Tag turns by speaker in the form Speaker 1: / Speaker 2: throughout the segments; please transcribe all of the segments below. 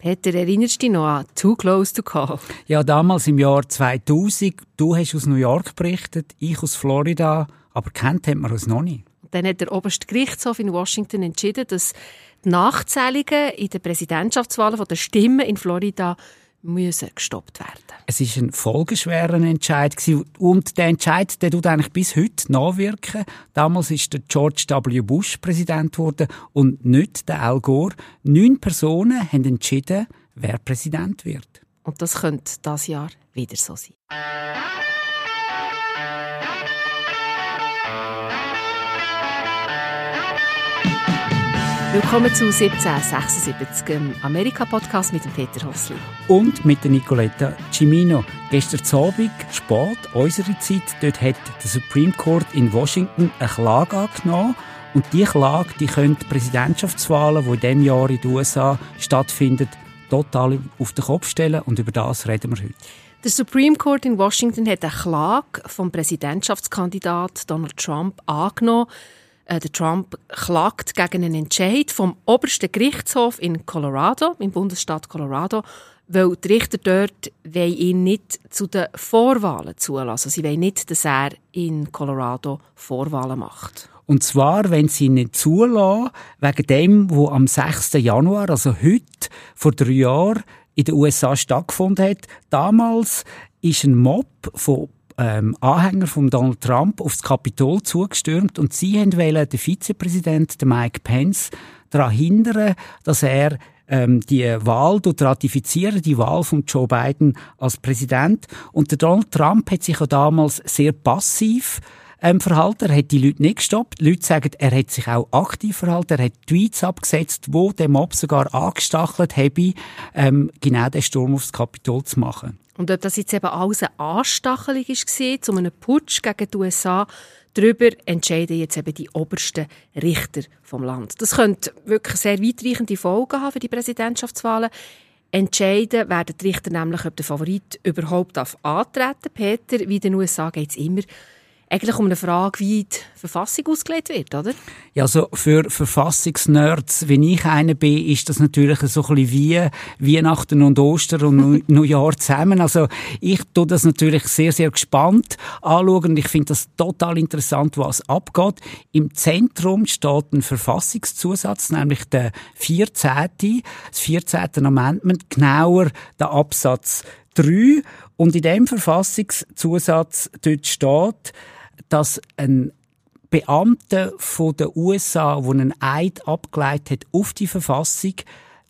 Speaker 1: Peter, erinnerst du dich noch an Too Close to Call?
Speaker 2: Ja, damals im Jahr 2000. Du hast aus New York berichtet, ich aus Florida, aber kennt hat man uns noch nicht.
Speaker 1: Dann hat der oberste Gerichtshof in Washington entschieden, dass die Nachzählungen in den Präsidentschaftswahlen der Stimmen in Florida müssen gestoppt werden.
Speaker 2: Es ist ein folgeschwerer Entscheid und der Entscheid, der tut eigentlich bis heute nachwirken. Damals ist der George W. Bush Präsident geworden und nicht der Al Gore. Neun Personen haben entschieden, wer Präsident wird.
Speaker 1: Und das könnte das Jahr wieder so sein. Willkommen zu 1776, dem Amerika-Podcast mit dem Peter Hossli.
Speaker 2: Und mit der Nicoletta Cimino. Gestern Abend, spät, unsere Zeit, dort hat der Supreme Court in Washington eine Klage angenommen. Und diese Klage, die könnte Präsidentschaftswahlen, die in diesem Jahr in den USA stattfinden, total auf den Kopf stellen. Und über das reden wir heute.
Speaker 1: Der Supreme Court in Washington hat eine Klage vom Präsidentschaftskandidat Donald Trump angenommen. Äh, der Trump klagt gegen einen Entscheid vom obersten Gerichtshof in Colorado, im Bundesstaat Colorado, weil die Richter dort ihn nicht zu den Vorwahlen zulassen. Sie wollen nicht, dass er in Colorado Vorwahlen macht.
Speaker 2: Und zwar, wenn sie ihn nicht zulassen, wegen dem, wo am 6. Januar, also heute, vor drei Jahren, in den USA stattgefunden hat. Damals ist ein Mob von ähm, Anhänger von Donald Trump aufs Kapitol zugestürmt und sie haben wollen, den Vizepräsident, Mike Pence, daran hindern, dass er ähm, die Wahl ratifizieren, die Wahl von Joe Biden als Präsident. Und der Donald Trump hat sich auch damals sehr passiv ähm, verhalten. Er hat die Leute nicht gestoppt. Die Leute sagen, er hat sich auch aktiv verhalten. Er hat Tweets abgesetzt, wo der Mob sogar angestachelt habe, ähm, genau den Sturm aufs Kapitol zu machen.
Speaker 1: Und ob das jetzt eben alles eine Anstachelung war, zu einem Putsch gegen die USA, darüber entscheiden jetzt eben die obersten Richter vom Land. Das könnte wirklich sehr weitreichende Folgen haben für die Präsidentschaftswahlen. Entscheiden werden die Richter nämlich, ob der Favorit überhaupt antreten darf. Peter, wie in den USA geht es immer eigentlich um eine Frage, wie die Verfassung ausgelegt wird, oder?
Speaker 2: Ja, also für Verfassungsnerds, wie ich einer bin, ist das natürlich so ein bisschen wie Weihnachten und Ostern und Neujahr zusammen. Also ich tue das natürlich sehr, sehr gespannt anschauen und ich finde das total interessant, was abgeht. Im Zentrum steht ein Verfassungszusatz, nämlich der 14. Das 14. Amendment, genauer der Absatz 3. Und in dem Verfassungszusatz dort steht, dass ein Beamter von den USA, der einen Eid abgeleitet hat auf die Verfassung,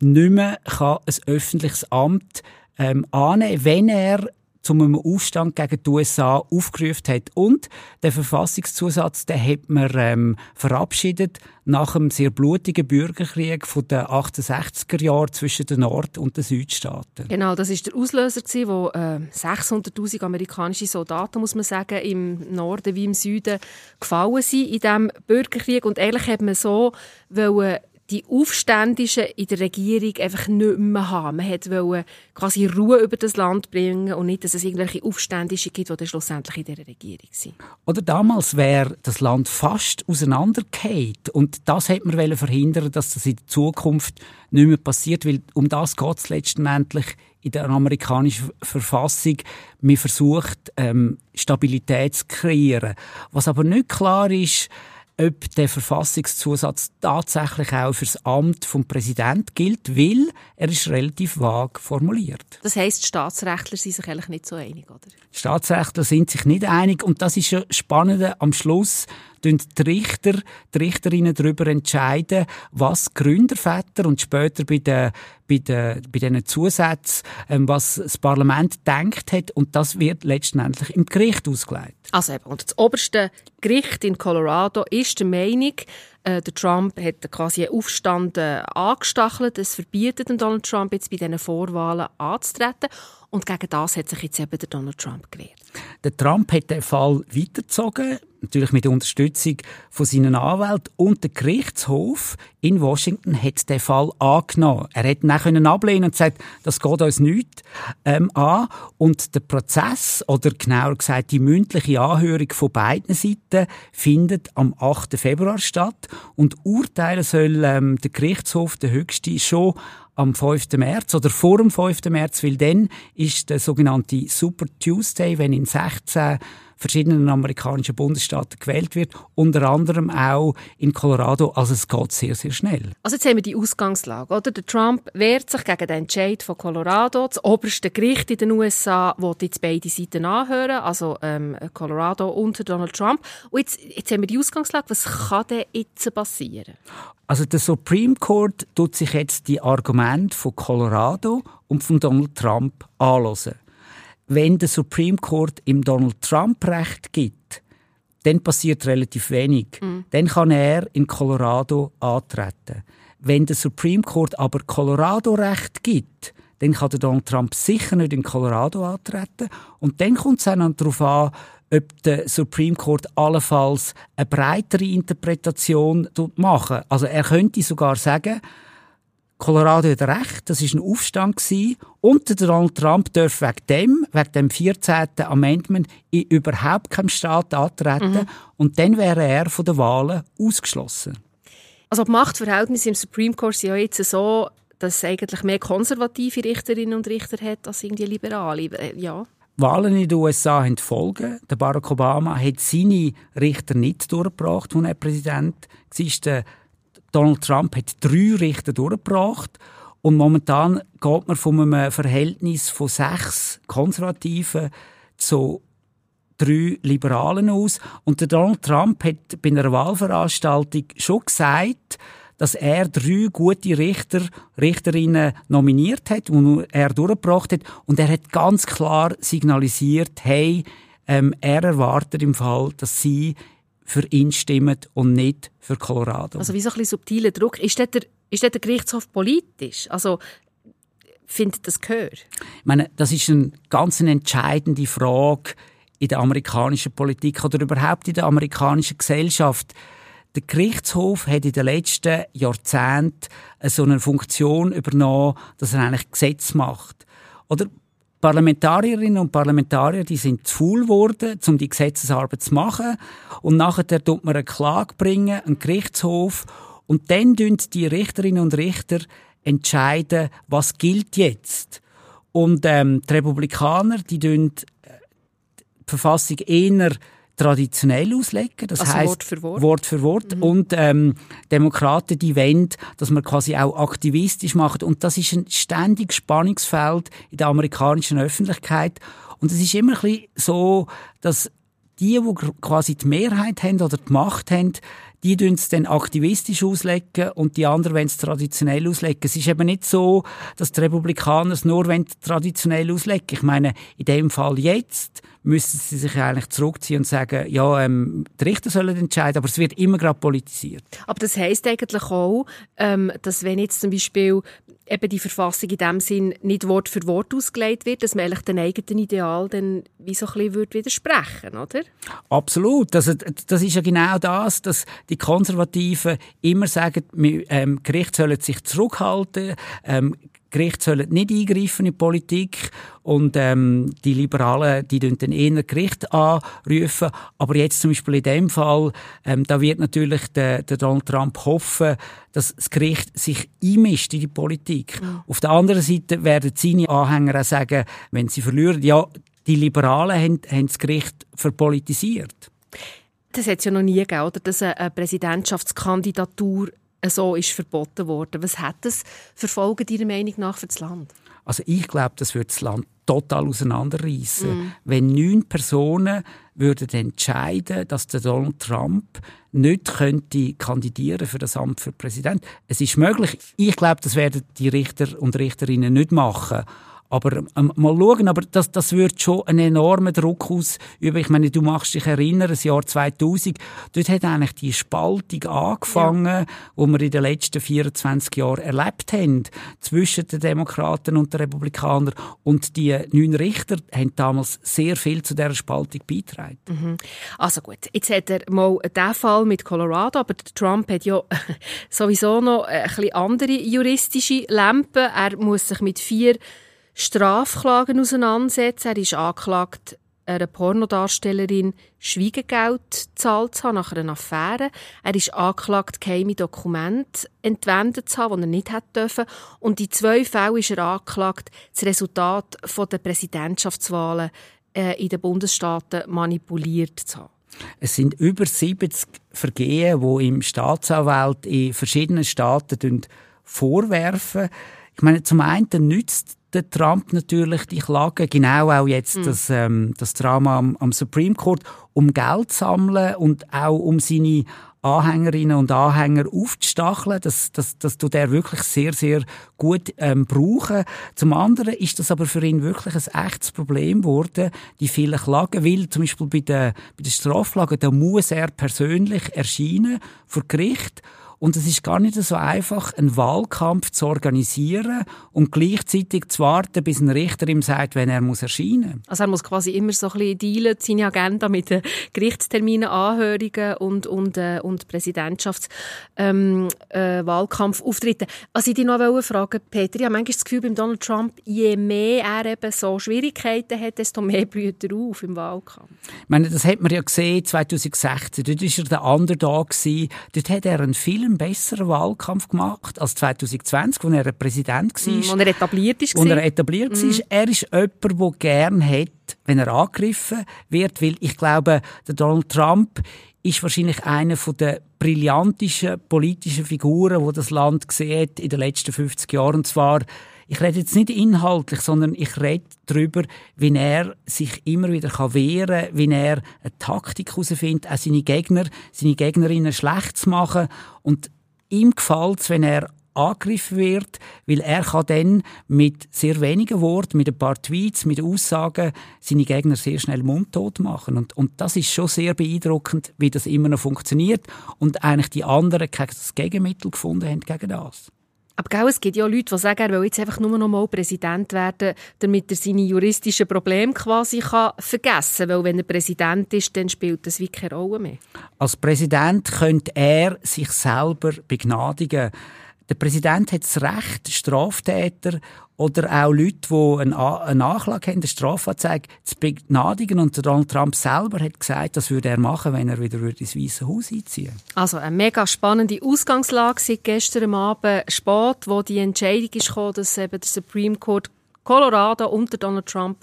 Speaker 2: nicht mehr kann ein öffentliches Amt ähm, annehmen, wenn er zu einem Aufstand gegen die USA aufgerufen hat. Und der Verfassungszusatz, den hat man ähm, verabschiedet nach einem sehr blutigen Bürgerkrieg von den 68er Jahren zwischen den Nord- und den Südstaaten.
Speaker 1: Genau, das ist der Auslöser wo äh, 600.000 amerikanische Soldaten, muss man sagen, im Norden wie im Süden gefallen sind in diesem Bürgerkrieg. Und eigentlich hat man so wollen die Aufständischen in der Regierung einfach nicht mehr haben. Man wollte quasi Ruhe über das Land bringen und nicht, dass es irgendwelche Aufständische gibt, die dann schlussendlich in der Regierung sind.
Speaker 2: Oder damals wäre das Land fast auseinandergefallen. Und das hätte man verhindern dass das in der Zukunft nicht mehr passiert, weil um das geht es letztendlich in der amerikanischen Verfassung. Man versucht, ähm, Stabilität zu kreieren. Was aber nicht klar ist, ob der Verfassungszusatz tatsächlich auch für das Amt vom Präsident gilt, weil er ist relativ vag formuliert.
Speaker 1: Das heißt, Staatsrechtler sind sich eigentlich nicht so einig, oder?
Speaker 2: Staatsrechtler sind sich nicht einig und das ist ja spannend. Am Schluss die Richter, die Richterinnen darüber entscheiden, was Gründerväter und später bei den, bei den, bei diesen Zusätzen, ähm, was das Parlament denkt hat und das wird letztendlich im Gericht ausgelegt.
Speaker 1: Also eben, und das oberste Gericht in Colorado ist der Meinung, äh, der Trump hat quasi einen Aufstand äh, angestachelt. Es verbietet Donald Trump jetzt bei diesen Vorwahlen anzutreten. Und gegen das hat sich jetzt eben der Donald Trump gewehrt.
Speaker 2: Der Trump hat den Fall weitergezogen natürlich mit Unterstützung von seinen Anwälten und der Gerichtshof in Washington hat den Fall angenommen. Er hätte dann ablehnen und gesagt, das geht uns nicht ähm, an. Und der Prozess, oder genauer gesagt die mündliche Anhörung von beiden Seiten, findet am 8. Februar statt. und urteilen soll ähm, der Gerichtshof, der höchste, schon am 5. März oder vor dem 5. März, weil dann ist der sogenannte Super Tuesday, wenn in 16 verschiedenen amerikanischen Bundesstaaten gewählt wird, unter anderem auch in Colorado. Also es geht sehr, sehr schnell.
Speaker 1: Also jetzt haben wir die Ausgangslage, oder? Der Trump wehrt sich gegen den Entscheid von Colorado. Das oberste Gericht in den USA will jetzt beide Seiten anhören, also ähm, Colorado und Donald Trump. Und jetzt, jetzt haben wir die Ausgangslage. Was kann denn jetzt passieren?
Speaker 2: Also der Supreme Court tut sich jetzt die Argumente von Colorado und von Donald Trump anhören wenn der Supreme Court im Donald Trump Recht gibt, dann passiert relativ wenig. Mhm. Dann kann er in Colorado antreten. Wenn der Supreme Court aber Colorado Recht gibt, dann kann der Donald Trump sicher nicht in Colorado antreten. Und dann kommt es dann darauf an, ob der Supreme Court allenfalls eine breitere Interpretation machen. Also er könnte sogar sagen, Colorado hat recht, das ist ein Aufstand gewesen. und der Donald Trump darf wegen dem, wegen dem 14. Amendment, in überhaupt keinem Staat antreten mhm. und dann wäre er von den Wahlen ausgeschlossen.
Speaker 1: Also die Machtverhältnisse im Supreme Court sind ja jetzt so, dass es eigentlich mehr konservative Richterinnen und Richter hat als irgendwie liberale. Ja.
Speaker 2: Wahlen in den USA haben Folgen. Der Barack Obama hat seine Richter nicht durchgebracht, als er Präsident war. Donald Trump hat drei Richter durchgebracht. Und momentan geht man von einem Verhältnis von sechs Konservativen zu drei Liberalen aus. Und der Donald Trump hat bei einer Wahlveranstaltung schon gesagt, dass er drei gute Richter, Richterinnen nominiert hat, die er durchgebracht hat. Und er hat ganz klar signalisiert, hey, ähm, er erwartet im Fall, dass sie für ihn stimmen und nicht für Colorado.
Speaker 1: Also wie so ein bisschen subtiler Druck. Ist der, ist der Gerichtshof politisch? Also findet das Gehör? Ich
Speaker 2: meine, das ist eine ganz entscheidende Frage in der amerikanischen Politik oder überhaupt in der amerikanischen Gesellschaft. Der Gerichtshof hat in den letzten Jahrzehnten so eine Funktion übernommen, dass er eigentlich Gesetz macht. Oder Parlamentarierinnen und Parlamentarier, die sind zu faul geworden, um die Gesetzesarbeit zu machen. Und nachher tut man eine Klage bringen, einen Gerichtshof. Und dann entscheiden die Richterinnen und Richter entscheiden, was gilt jetzt. Und ähm, die Republikaner, die die Verfassung eher traditionell auslegen. Das
Speaker 1: also
Speaker 2: heißt
Speaker 1: Wort für Wort.
Speaker 2: Wort, für Wort. Mhm. Und ähm, Demokraten, die wollen, dass man quasi auch aktivistisch macht. Und das ist ein ständiges Spannungsfeld in der amerikanischen Öffentlichkeit. Und es ist immer ein bisschen so, dass die, die quasi die Mehrheit haben oder die Macht haben, die tun es dann aktivistisch auslegen und die anderen wollen es traditionell auslegen. Es ist eben nicht so, dass die Republikaner es nur traditionell auslegen Ich meine, in dem Fall jetzt müssen sie sich eigentlich zurückziehen und sagen, ja, ähm, die Richter sollen entscheiden, aber es wird immer gerade politisiert.
Speaker 1: Aber das heißt eigentlich auch, ähm, dass wenn jetzt zum Beispiel eben die Verfassung in dem Sinn nicht Wort für Wort ausgelegt wird, dass man eigentlich den eigenen Ideal dann wie so ein bisschen widersprechen oder?
Speaker 2: Absolut. Also, das ist ja genau das, dass die Konservativen immer sagen, ähm, Gerichte sollen sich zurückhalten, ähm, Gerichte sollen nicht eingreifen in die Politik und ähm, die Liberalen, die dann eher Gericht anrufen. Aber jetzt zum Beispiel in dem Fall, ähm, da wird natürlich der, der Donald Trump hoffen, dass das Gericht sich einmischt in die Politik. Mhm. Auf der anderen Seite werden seine Anhänger auch sagen, wenn sie verlieren, ja, die Liberalen haben, haben das Gericht verpolitisiert.
Speaker 1: Das hat es ja noch nie gegeben, oder? dass eine Präsidentschaftskandidatur so ist verboten worden. Was hat das für Folgen Ihrer Meinung nach für das Land?
Speaker 2: Also ich glaube, das wird das Land total auseinanderreißen, mm. wenn neun Personen würden entscheiden, dass der Donald Trump nicht könnte kandidieren für das Amt für Präsident. Es ist möglich. Ich glaube, das werden die Richter und Richterinnen nicht machen. Aber ähm, mal schauen, aber das, das wird schon einen enormen Druck ausüben. Ich meine, du machst dich erinnern, das Jahr 2000, dort hat eigentlich die Spaltung angefangen, ja. wo wir in den letzten 24 Jahren erlebt haben, zwischen den Demokraten und den Republikanern. Und die neun Richter haben damals sehr viel zu dieser Spaltung beigetragen.
Speaker 1: Mhm. Also gut, jetzt hat er mal den Fall mit Colorado, aber Trump hat ja sowieso noch ein bisschen andere juristische Lampen. Er muss sich mit vier Strafklagen auseinandersetzen. Er ist angeklagt einer Pornodarstellerin Schweigegeld gezahlt zu haben nach einer Affäre. Er ist angeklagt, geheime Dokumente entwendet zu haben, die er nicht hätte dürfen. Und in zwei Fällen ist er angeklagt, das Resultat der Präsidentschaftswahlen äh, in den Bundesstaaten manipuliert zu haben.
Speaker 2: Es sind über 70 Vergehen, die im Staatsanwalt in verschiedenen Staaten vorwerfen. Ich meine, zum einen nützt der Trump natürlich die Klage, genau auch jetzt mhm. das, ähm, das Drama am, am Supreme Court, um Geld zu sammeln und auch um seine Anhängerinnen und Anhänger aufzustacheln. Das, das, das tut er wirklich sehr, sehr gut ähm, brauchen. Zum anderen ist das aber für ihn wirklich ein echtes Problem geworden, die vielen Klagen, weil zum Beispiel bei den, bei den Straflagen, da muss er persönlich erscheinen vor Gericht und es ist gar nicht so einfach, einen Wahlkampf zu organisieren und gleichzeitig zu warten, bis ein Richter ihm sagt, wenn er muss erscheinen
Speaker 1: Also er muss quasi immer so ein bisschen dealen, seine Agenda mit den Gerichtsterminen, Anhörungen und, und, äh, und Präsidentschaftswahlkampfauftritten. Ähm, äh, also ich dich noch fragen, Peter, ich habe manchmal das Gefühl, beim Donald Trump, je mehr er eben so Schwierigkeiten hat, desto mehr blüht er auf im Wahlkampf.
Speaker 2: Ich meine, das hat man ja gesehen 2016. Dort war er der Underdog. Dort hat er einen viel einen besseren Wahlkampf gemacht als 2020, als er Präsident war. Mm,
Speaker 1: und er etabliert ist.
Speaker 2: Und er etabliert mm. war. Er ist jemand, der gerne hat, wenn er angegriffen wird, weil ich glaube, der Donald Trump ist wahrscheinlich einer der brillantesten politischen Figuren, die das Land gesehen hat in den letzten 50 Jahren. Und zwar ich rede jetzt nicht inhaltlich, sondern ich rede darüber, wie er sich immer wieder wehren kann, wie er eine Taktik herausfindet, auch seine Gegner, seine Gegnerinnen schlecht zu machen. Und ihm gefällt es, wenn er angegriffen wird, weil er kann dann mit sehr wenigen Worten, mit ein paar Tweets, mit Aussagen seine Gegner sehr schnell mundtot machen. Und, und das ist schon sehr beeindruckend, wie das immer noch funktioniert und eigentlich die anderen kein Gegenmittel gefunden haben gegen das.
Speaker 1: Aber gell, es gibt ja Leute, die sagen, er will jetzt einfach nur noch mal Präsident werden, damit er seine juristischen Probleme quasi kann vergessen kann. Weil wenn er Präsident ist, dann spielt das wie keine Rolle mehr.
Speaker 2: Als Präsident könnte er sich selber begnadigen. Der Präsident hat das Recht, Straftäter oder auch Leute, die eine, Nachlage haben, eine Strafanzeige zu begnadigen. Und Donald Trump selber hat gesagt, das würde er machen, wenn er wieder ins Weiße Haus einziehen
Speaker 1: Also eine mega spannende Ausgangslage seit gestern Abend spät, wo die Entscheidung gekommen, dass eben der Supreme Court Colorado unter Donald Trump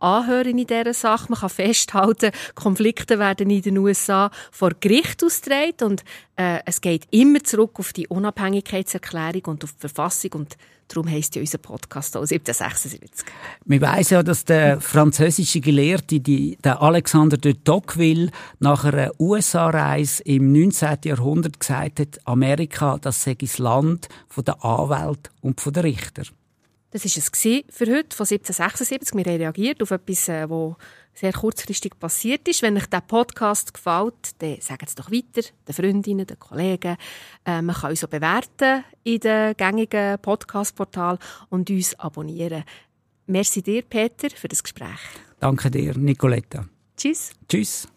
Speaker 1: anhören in dieser Sache. Man kann festhalten, Konflikte werden in den USA vor Gericht ausgetragen und äh, es geht immer zurück auf die Unabhängigkeitserklärung und auf die Verfassung und Darum heisst ja unser Podcast auch 1776.
Speaker 2: Wir weiss ja, dass der französische Gelehrte, die, der Alexander de Tocqueville, nach einer USA-Reise im 19. Jahrhundert gesagt hat, Amerika, das sei das Land der Anwälte und der Richter.
Speaker 1: Das war es für heute von 1776. Wir haben reagiert auf etwas, das äh, sehr kurzfristig passiert ist. Wenn euch der Podcast gefällt, dann sagt es doch weiter, den Freundinnen, den Kollegen. Äh, man kann uns auch bewerten in den gängigen Podcast-Portal und uns abonnieren. Merci dir, Peter, für das Gespräch.
Speaker 2: Danke dir, Nicoletta.
Speaker 1: Tschüss.
Speaker 2: Tschüss.